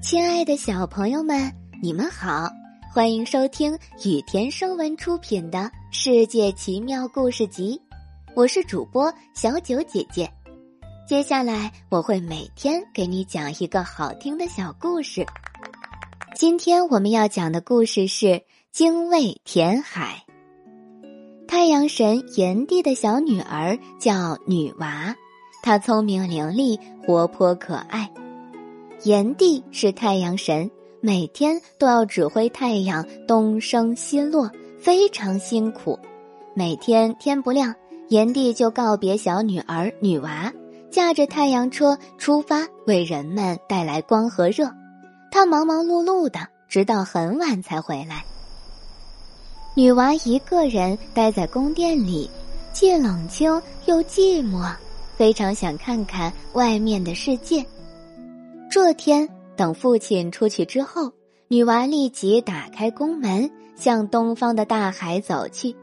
亲爱的小朋友们，你们好，欢迎收听雨田声文出品的《世界奇妙故事集》，我是主播小九姐姐。接下来我会每天给你讲一个好听的小故事。今天我们要讲的故事是精卫填海。太阳神炎帝的小女儿叫女娃，她聪明伶俐，活泼可爱。炎帝是太阳神，每天都要指挥太阳东升西落，非常辛苦。每天天不亮，炎帝就告别小女儿女娃，驾着太阳车出发，为人们带来光和热。他忙忙碌碌的，直到很晚才回来。女娃一个人待在宫殿里，既冷清又寂寞，非常想看看外面的世界。这天，等父亲出去之后，女娃立即打开宫门，向东方的大海走去。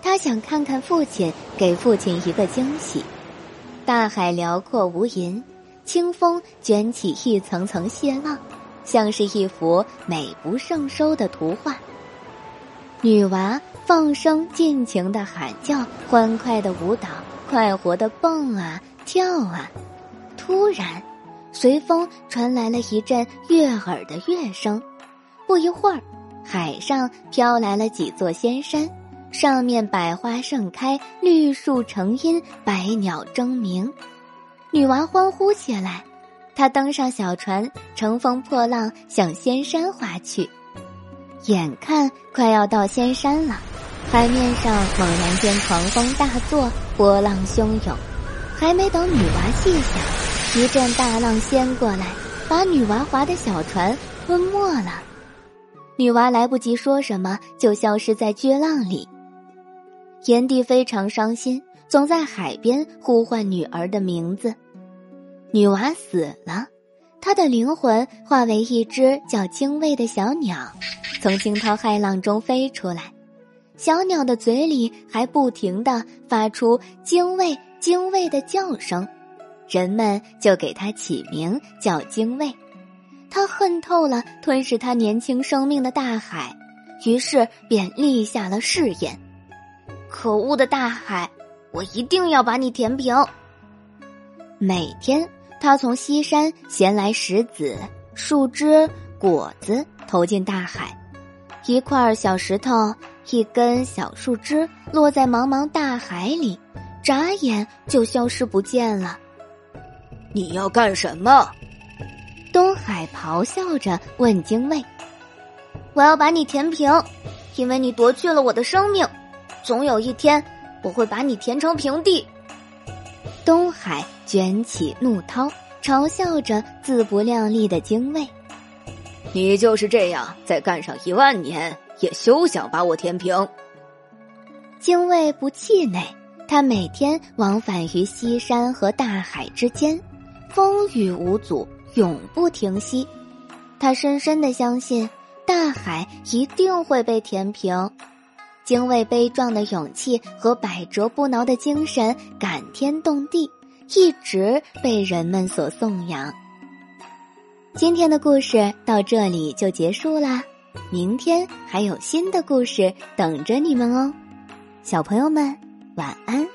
她想看看父亲，给父亲一个惊喜。大海辽阔无垠，清风卷起一层层蟹浪，像是一幅美不胜收的图画。女娃放声尽情的喊叫，欢快的舞蹈，快活的蹦啊跳啊。突然。随风传来了一阵悦耳的乐声，不一会儿，海上飘来了几座仙山，上面百花盛开，绿树成荫，百鸟争鸣。女娃欢呼起来，她登上小船，乘风破浪向仙山划去。眼看快要到仙山了，海面上猛然间狂风大作，波浪汹涌，还没等女娃细想。一阵大浪掀过来，把女娃划的小船吞没了。女娃来不及说什么，就消失在巨浪里。炎帝非常伤心，总在海边呼唤女儿的名字。女娃死了，她的灵魂化为一只叫精卫的小鸟，从惊涛骇浪中飞出来。小鸟的嘴里还不停的发出“精卫，精卫”的叫声。人们就给他起名叫精卫，他恨透了吞噬他年轻生命的大海，于是便立下了誓言：“可恶的大海，我一定要把你填平。”每天，他从西山衔来石子、树枝、果子投进大海，一块小石头、一根小树枝落在茫茫大海里，眨眼就消失不见了。你要干什么？东海咆哮着问精卫：“我要把你填平，因为你夺去了我的生命。总有一天，我会把你填成平地。”东海卷起怒涛，嘲笑着自不量力的精卫：“你就是这样，再干上一万年，也休想把我填平。”精卫不气馁，他每天往返于西山和大海之间。风雨无阻，永不停息。他深深的相信，大海一定会被填平。精卫悲壮的勇气和百折不挠的精神，感天动地，一直被人们所颂扬。今天的故事到这里就结束啦，明天还有新的故事等着你们哦，小朋友们晚安。